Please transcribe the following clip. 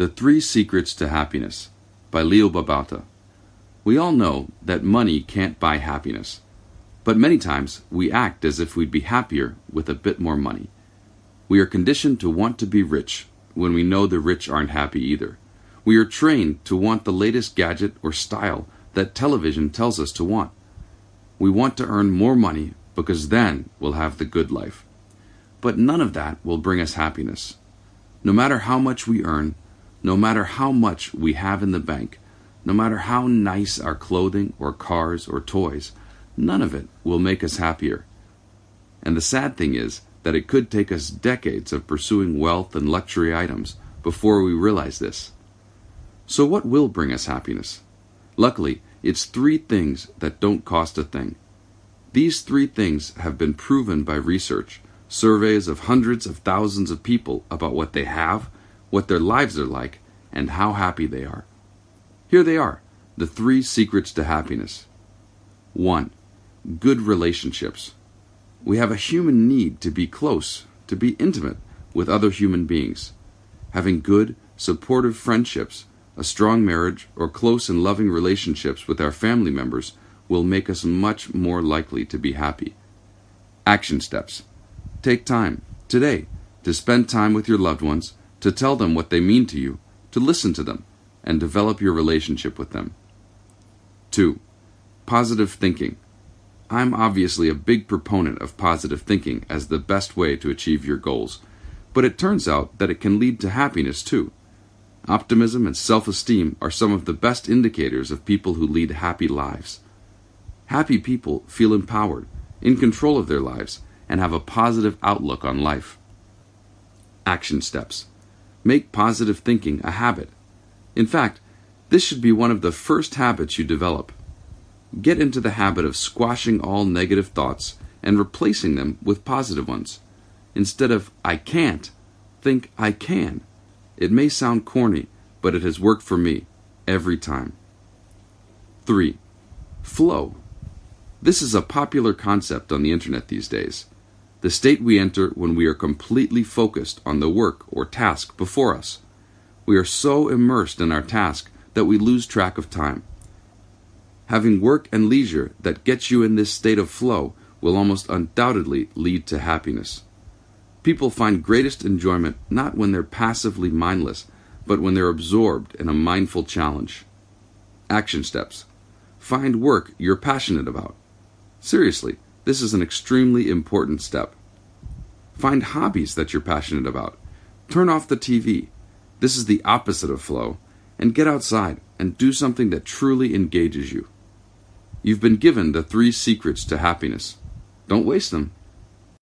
The Three Secrets to Happiness by Leo Babauta. We all know that money can't buy happiness, but many times we act as if we'd be happier with a bit more money. We are conditioned to want to be rich when we know the rich aren't happy either. We are trained to want the latest gadget or style that television tells us to want. We want to earn more money because then we'll have the good life. But none of that will bring us happiness. No matter how much we earn, no matter how much we have in the bank, no matter how nice our clothing or cars or toys, none of it will make us happier. And the sad thing is that it could take us decades of pursuing wealth and luxury items before we realize this. So, what will bring us happiness? Luckily, it's three things that don't cost a thing. These three things have been proven by research, surveys of hundreds of thousands of people about what they have, what their lives are like, and how happy they are. Here they are the three secrets to happiness. 1. Good relationships. We have a human need to be close, to be intimate with other human beings. Having good, supportive friendships, a strong marriage, or close and loving relationships with our family members will make us much more likely to be happy. Action steps. Take time, today, to spend time with your loved ones to tell them what they mean to you, to listen to them, and develop your relationship with them. 2. Positive thinking. I'm obviously a big proponent of positive thinking as the best way to achieve your goals, but it turns out that it can lead to happiness too. Optimism and self esteem are some of the best indicators of people who lead happy lives. Happy people feel empowered, in control of their lives, and have a positive outlook on life. Action steps. Make positive thinking a habit. In fact, this should be one of the first habits you develop. Get into the habit of squashing all negative thoughts and replacing them with positive ones. Instead of I can't, think I can. It may sound corny, but it has worked for me every time. 3. Flow. This is a popular concept on the internet these days the state we enter when we are completely focused on the work or task before us. We are so immersed in our task that we lose track of time. Having work and leisure that gets you in this state of flow will almost undoubtedly lead to happiness. People find greatest enjoyment not when they're passively mindless, but when they're absorbed in a mindful challenge. Action steps. Find work you're passionate about. Seriously, this is an extremely important step. Find hobbies that you're passionate about. Turn off the TV. This is the opposite of flow. And get outside and do something that truly engages you. You've been given the three secrets to happiness. Don't waste them.